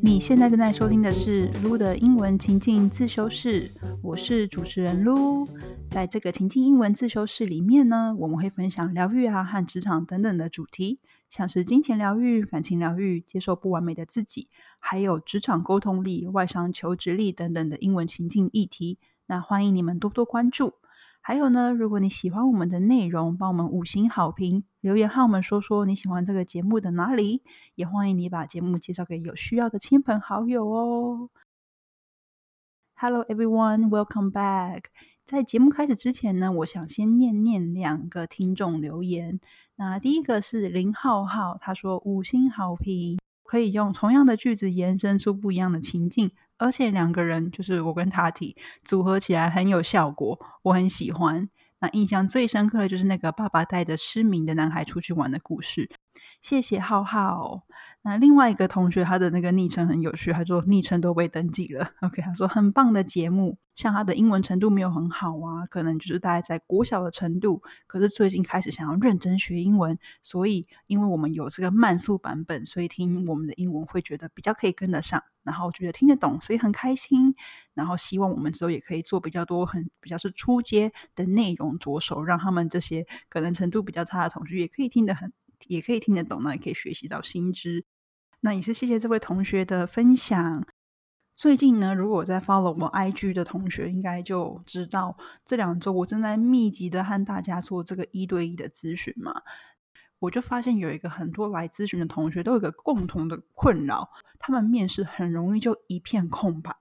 你现在正在收听的是撸的英文情境自修室，我是主持人撸。在这个情境英文自修室里面呢，我们会分享疗愈啊和职场等等的主题，像是金钱疗愈、感情疗愈、接受不完美的自己，还有职场沟通力、外商求职力等等的英文情境议题。那欢迎你们多多关注。还有呢，如果你喜欢我们的内容，帮我们五星好评，留言和我们说说你喜欢这个节目的哪里，也欢迎你把节目介绍给有需要的亲朋好友哦。Hello everyone, welcome back。在节目开始之前呢，我想先念念两个听众留言。那第一个是林浩浩，他说五星好评，可以用同样的句子延伸出不一样的情境。而且两个人就是我跟塔提组合起来很有效果，我很喜欢。那印象最深刻的就是那个爸爸带着失明的男孩出去玩的故事。谢谢浩浩。那另外一个同学，他的那个昵称很有趣，他说昵称都被登记了。OK，他说很棒的节目，像他的英文程度没有很好啊，可能就是大概在国小的程度，可是最近开始想要认真学英文，所以因为我们有这个慢速版本，所以听我们的英文会觉得比较可以跟得上，然后觉得听得懂，所以很开心。然后希望我们之后也可以做比较多很比较是初阶的内容着手，让他们这些可能程度比较差的同学也可以听得很，也可以听得懂呢，也可以学习到新知。那也是谢谢这位同学的分享。最近呢，如果在 follow 我 IG 的同学，应该就知道这两周我正在密集的和大家做这个一对一的咨询嘛。我就发现有一个很多来咨询的同学都有一个共同的困扰，他们面试很容易就一片空白，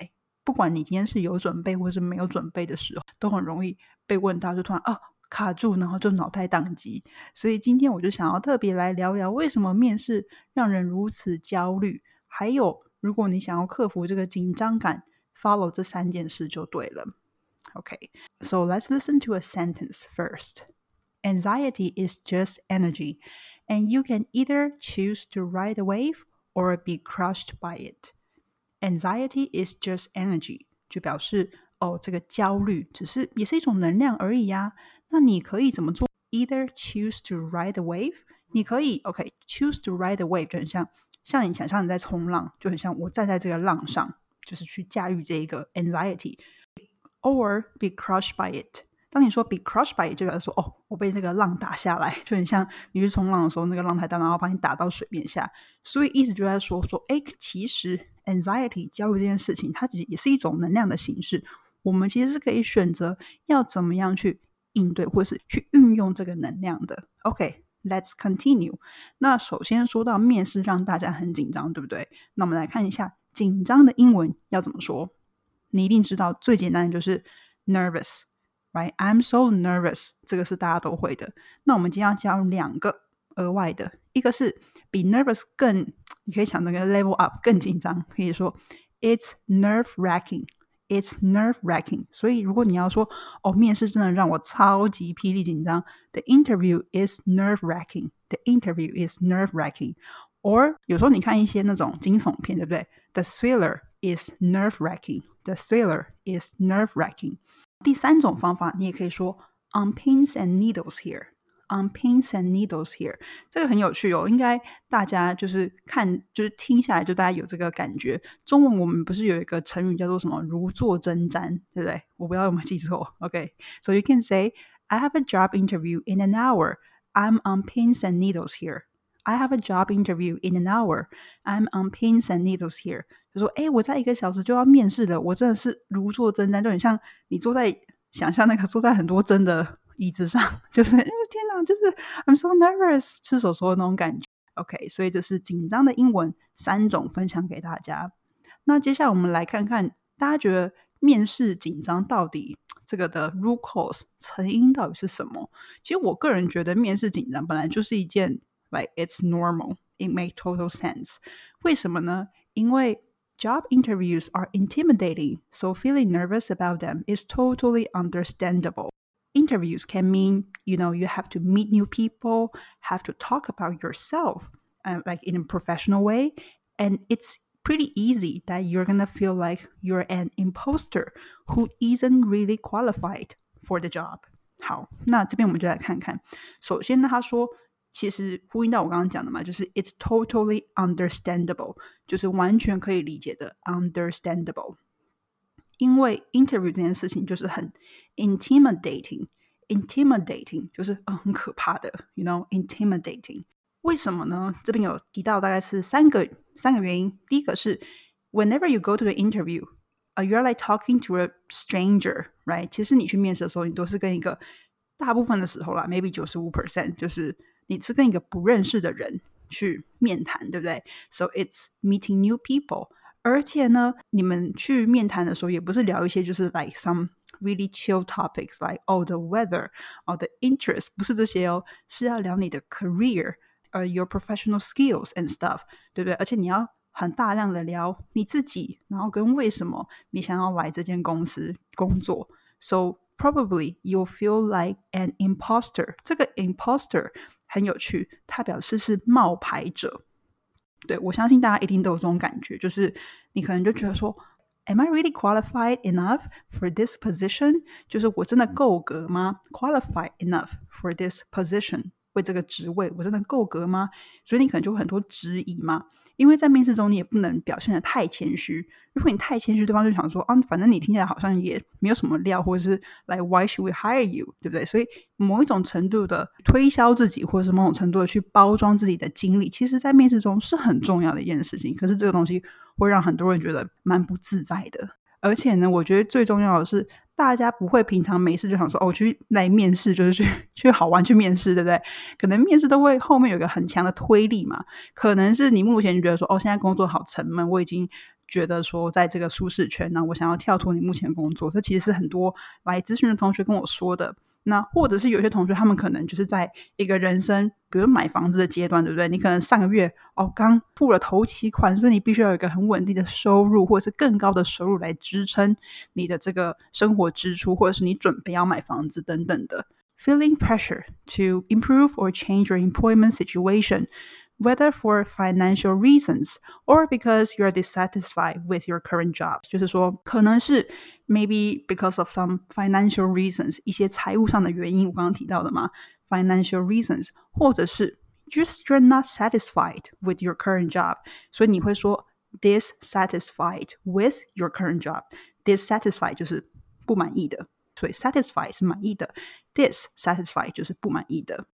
不管你今天是有准备或是没有准备的时候，都很容易被问到，就突然啊。卡住，然后就脑袋宕机。所以今天我就想要特别来聊聊，为什么面试让人如此焦虑？还有，如果你想要克服这个紧张感，follow 这三件事就对了。OK，so let's listen to a sentence first. Anxiety is just energy, and you can either choose to ride a wave or be crushed by it. Anxiety is just energy，就表示 哦，这个焦虑只是也是一种能量而已呀。那你可以怎么做？Either choose to ride the wave，你可以 OK，choose to ride the wave 就很像，像你想象你在冲浪，就很像我站在这个浪上，就是去驾驭这一个 anxiety，or be crushed by it。当你说 be crushed by it，就表示说哦，我被那个浪打下来，就很像你去冲浪的时候，那个浪太大，然后把你打到水面下。所以意思就在说说，哎，其实 anxiety 焦虑这件事情，它其实也是一种能量的形式。我们其实是可以选择要怎么样去。应对或是去运用这个能量的。OK，Let's continue。那首先说到面试让大家很紧张，对不对？那我们来看一下紧张的英文要怎么说。你一定知道最简单的就是 nervous，right？I'm so nervous，这个是大家都会的。那我们今天要教两个额外的，一个是比 nervous 更，你可以想那个 level up 更紧张，可以说 It's nerve wracking。It's nerve wracking，所以如果你要说哦，面试真的让我超级霹雳紧张，The interview is nerve wracking. The interview is nerve wracking. Or 有时候你看一些那种惊悚片，对不对？The thriller is nerve wracking. The thriller is nerve wracking. 第三种方法，你也可以说 on pins and needles here. On pins and needles here，这个很有趣哦，应该大家就是看就是听下来，就大家有这个感觉。中文我们不是有一个成语叫做什么“如坐针毡”，对不对？我不知道有没有记错。OK，so you can say I have a job interview in an hour. I'm on pins and needles here. I have a job interview in an hour. I'm on pins and needles here. 就说，哎，我在一个小时就要面试了，我真的是如坐针毡，就很像你坐在想象那个坐在很多针的。 椅子上，就是天哪，就是 I'm so nervous，吃手手的那种感觉。OK，所以这是紧张的英文三种分享给大家。那接下来我们来看看，大家觉得面试紧张到底这个的 root cause 成因到底是什么？其实我个人觉得面试紧张本来就是一件 like it's normal，it make total sense。为什么呢？因为 job interviews are intimidating，so feeling nervous about them is totally understandable。 interviews can mean you know you have to meet new people have to talk about yourself uh, like in a professional way and it's pretty easy that you're gonna feel like you're an imposter who isn't really qualified for the job 好，那这边我们就来看看。首先呢，他说 其实呼应到我刚刚讲的嘛，就是 it's totally understandable，就是完全可以理解的 understandable。 因为 interview 这件事情就是很 intimidating，intimidating 就是呃很可怕的，you know intimidating。为什么呢？这边有提到大概是三个三个原因。第一个是 whenever you go to the interview，呃、uh,，you're like talking to a stranger，right？其实你去面试的时候，你都是跟一个大部分的时候啦，maybe 九十五 percent，就是你是跟一个不认识的人去面谈，对不对？So it's meeting new people。 而且呢，你们去面谈的时候，也不是聊一些就是 like some really chill topics like oh the weather or the interest，不是这些哦，是要聊你的 career，呃、uh,，your professional skills and stuff，对不对？而且你要很大量的聊你自己，然后跟为什么你想要来这间公司工作。So probably you'll feel like an imposter。这个 imposter 很有趣，它表示是冒牌者。 对我相信大家一定都有这种感觉，就是你可能就觉得说，Am I really qualified enough for this position？就是我真的够格吗？Qualified enough for this position？为这个职位，我真的够格吗？所以你可能就会很多质疑嘛。因为在面试中，你也不能表现的太谦虚。如果你太谦虚，对方就想说啊，反正你听起来好像也没有什么料，或者是来 Why should we hire you？对不对？所以某一种程度的推销自己，或者是某种程度的去包装自己的经历，其实在面试中是很重要的一件事情。可是这个东西会让很多人觉得蛮不自在的。而且呢，我觉得最重要的是。大家不会平常没事就想说哦，去来面试就是去 去好玩去面试，对不对？可能面试都会后面有一个很强的推力嘛。可能是你目前觉得说哦，现在工作好沉闷，我已经觉得说在这个舒适圈呢，我想要跳脱你目前工作。这其实是很多来咨询的同学跟我说的。那或者是有些同学，他们可能就是在一个人生，比如买房子的阶段，对不对？你可能上个月哦刚付了头期款，所以你必须要有一个很稳定的收入，或者是更高的收入来支撑你的这个生活支出，或者是你准备要买房子等等的。Feeling pressure to improve or change your employment situation whether for financial reasons or because you are dissatisfied with your current job，就是说可能是 maybe because of some financial reasons，一些财务上的原因，我刚刚提到的嘛，financial reasons，或者是 just you're not satisfied with your current job，所以你会说 dissatisfied with your current job。dissatisfied 就是不满意的，所以 satisfied 是满意的，dissatisfied 就是不满意的。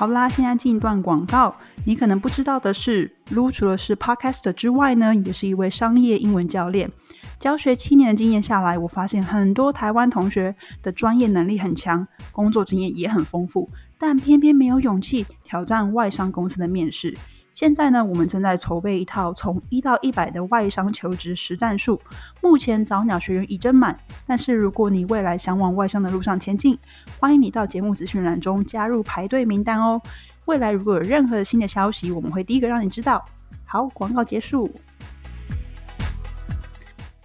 好啦，现在进一段广告。你可能不知道的是，Lu 除了是 Podcaster 之外呢，也是一位商业英文教练。教学七年的经验下来，我发现很多台湾同学的专业能力很强，工作经验也很丰富，但偏偏没有勇气挑战外商公司的面试。现在呢，我们正在筹备一套从一到一百的外商求职实战术。目前早鸟学员已增满，但是如果你未来想往外商的路上前进，欢迎你到节目资讯栏中加入排队名单哦。未来如果有任何的新的消息，我们会第一个让你知道。好，广告结束。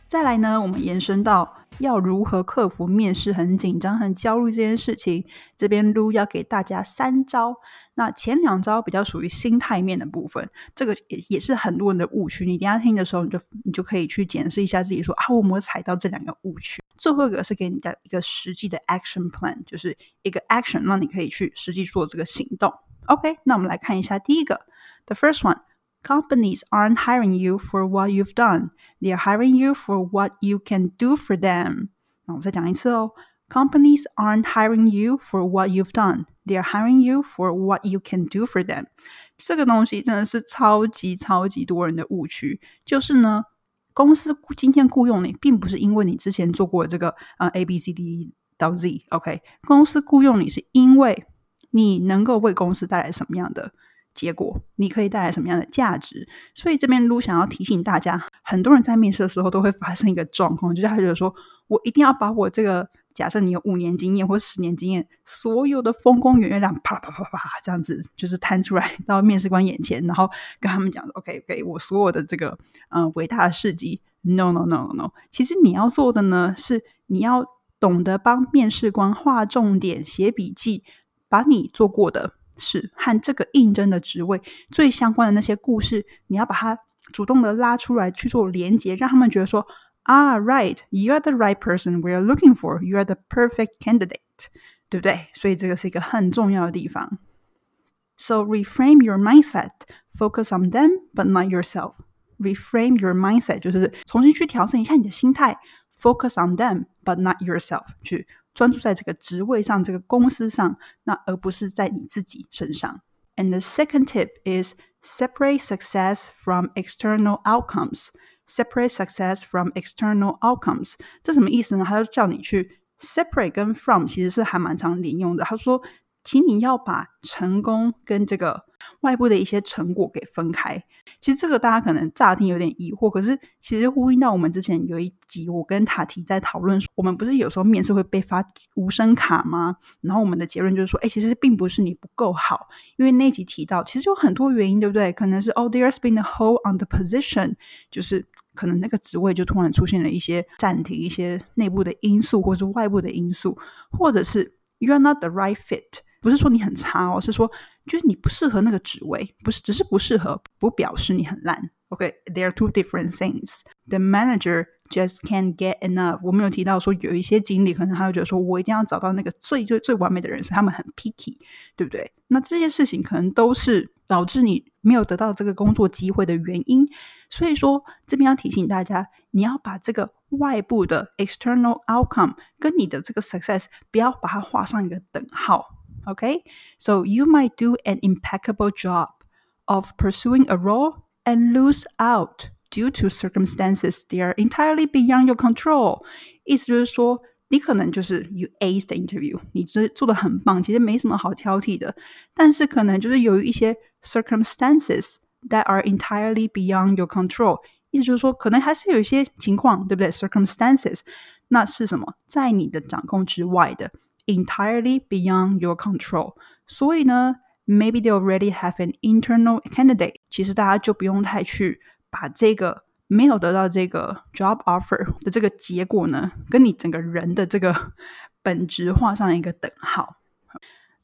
再来呢，我们延伸到。要如何克服面试很紧张、很焦虑这件事情？这边 Lu 要给大家三招。那前两招比较属于心态面的部分，这个也也是很多人的误区。你等下听的时候，你就你就可以去检视一下自己，说啊，我没有踩到这两个误区。最后一个是给你的一个实际的 action plan，就是一个 action，让你可以去实际做这个行动。OK，那我们来看一下第一个，the first one。companies aren't hiring you for what you've done. They are hiring you for what you can do for them. 那我再讲一次哦，Companies aren't hiring you for what you've done. They are hiring you for what you can do for them. 这个东西真的是超级超级多人的误区。就是呢，公司今天雇佣你，并不是因为你之前做过这个呃 A B C D 到 Z，OK？、Okay? 公司雇佣你是因为你能够为公司带来什么样的 结果你可以带来什么样的价值？所以这边撸想要提醒大家，很多人在面试的时候都会发生一个状况，就是他觉得说我一定要把我这个假设你有五年经验或十年经验，所有的丰功圆月亮啪啪啪啪这样子，就是摊出来到面试官眼前，然后跟他们讲：“OK OK，我所有的这个嗯伟大的事迹。”No No No No No，其实你要做的呢，是你要懂得帮面试官画重点、写笔记，把你做过的。是和这个应征的职位最相关的那些故事，你要把它主动的拉出来去做连接，让他们觉得说啊，right，you are the right person we are looking for，you are the perfect candidate。对不对？所以这个是一个很重要的地方。So reframe your mindset, focus on them but not yourself. Reframe your mindset 就是重新去调整一下你的心态，focus on them but not yourself，去专注在这个职位上、这个公司上，那而不是在你自己身上。And the second tip is separate success from external outcomes. Separate success from external outcomes，这什么意思呢？他就叫你去 separate 跟 from 其实是还蛮常连用的。他说，请你要把成功跟这个外部的一些成果给分开。其实这个大家可能乍听有点疑惑，可是其实呼应到我们之前有一集，我跟塔提在讨论，我们不是有时候面试会被发无声卡吗？然后我们的结论就是说，哎，其实并不是你不够好，因为那集提到，其实有很多原因，对不对？可能是哦，there's been a hole on the position，就是可能那个职位就突然出现了一些暂停，一些内部的因素，或是外部的因素，或者是 you're not the right fit。不是说你很差哦，是说就是你不适合那个职位，不是只是不适合，不表示你很烂。OK，there are two different things. The manager just can't get enough. 我们有提到说有一些经理可能他会觉得说我一定要找到那个最最最完美的人，所以他们很 picky，对不对？那这些事情可能都是导致你没有得到这个工作机会的原因。所以说这边要提醒大家，你要把这个外部的 external outcome 跟你的这个 success 不要把它画上一个等号。Okay, so you might do an impeccable job of pursuing a role and lose out due to circumstances that are entirely beyond your control. 意思就是说，你可能就是 you ace the interview，你这做的很棒，其实没什么好挑剔的。但是可能就是由于一些 circumstances that are entirely beyond your control，意思就是说，可能还是有一些情况，对不对？circumstances，那是什么？在你的掌控之外的。 Entirely beyond your control。所以呢，maybe they already have an internal candidate。其实大家就不用太去把这个没有得到这个 job offer 的这个结果呢，跟你整个人的这个本质画上一个等号。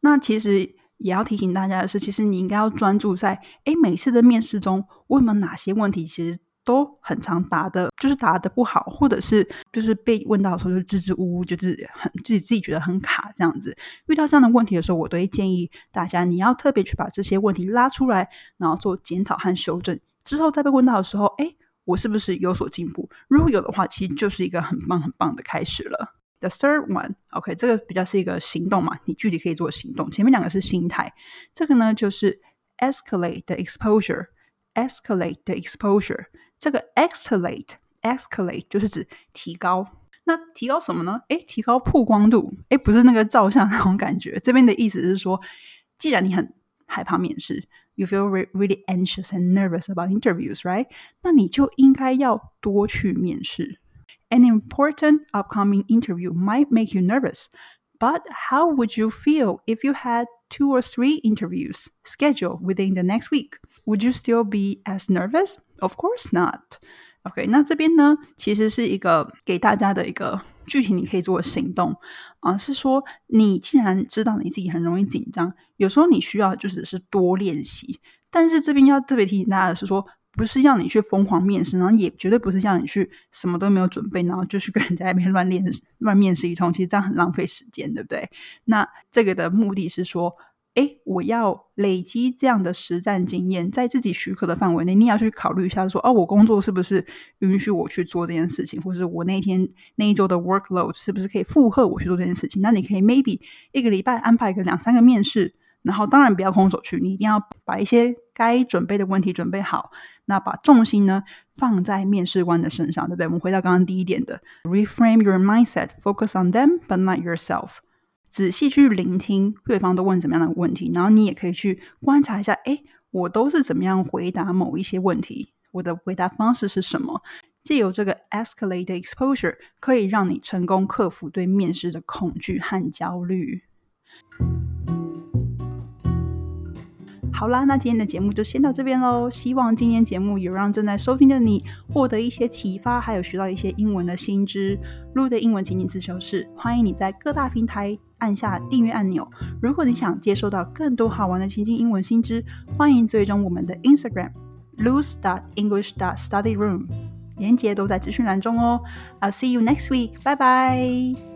那其实也要提醒大家的是，其实你应该要专注在，哎，每次的面试中，我有没有哪些问题，其实。都很常答的，就是答的不好，或者是就是被问到的时候就支支吾吾，就是很自己自己觉得很卡这样子。遇到这样的问题的时候，我都会建议大家，你要特别去把这些问题拉出来，然后做检讨和修正。之后再被问到的时候，哎，我是不是有所进步？如果有的话，其实就是一个很棒很棒的开始了。The third one，OK，这个比较是一个行动嘛，你具体可以做行动。前面两个是心态，这个呢就是 escalate the exposure，escalate the exposure。这个 escalate，escalate 就是指提高。那提高什么呢？诶，提高曝光度。诶，不是那个照相那种感觉。这边的意思是说，既然你很害怕面试，you feel really anxious and nervous about interviews，right？那你就应该要多去面试。An important upcoming interview might make you nervous, but how would you feel if you had two or three interviews scheduled within the next week? Would you still be as nervous? Of course not. OK，那这边呢，其实是一个给大家的一个具体你可以做的行动啊，是说你既然知道你自己很容易紧张，有时候你需要就只是多练习。但是这边要特别提醒大家的是说，不是要你去疯狂面试，然后也绝对不是叫你去什么都没有准备，然后就去跟人家那边乱练 乱面试一通，其实这样很浪费时间，对不对？那这个的目的是说。哎，我要累积这样的实战经验，在自己许可的范围内，你要去考虑一下，说哦，我工作是不是允许我去做这件事情，或者我那一天那一周的 workload 是不是可以负荷我去做这件事情？那你可以 maybe 一个礼拜安排个两三个面试，然后当然不要空手去，你一定要把一些该准备的问题准备好，那把重心呢放在面试官的身上，对不对？我们回到刚刚第一点的，reframe your mindset，focus on them but not yourself。仔细去聆听对方都问怎么样的问题，然后你也可以去观察一下，哎，我都是怎么样回答某一些问题，我的回答方式是什么？借由这个 escalate exposure，可以让你成功克服对面试的恐惧和焦虑。好啦，那今天的节目就先到这边喽。希望今天节目有让正在收听的你获得一些启发，还有学到一些英文的新知。录的英文情景自修室，欢迎你在各大平台按下订阅按钮。如果你想接收到更多好玩的情境英文新知，欢迎追踪我们的 Instagram lose dot english dot study room，连接都在资讯栏中哦。I'll see you next week，拜拜。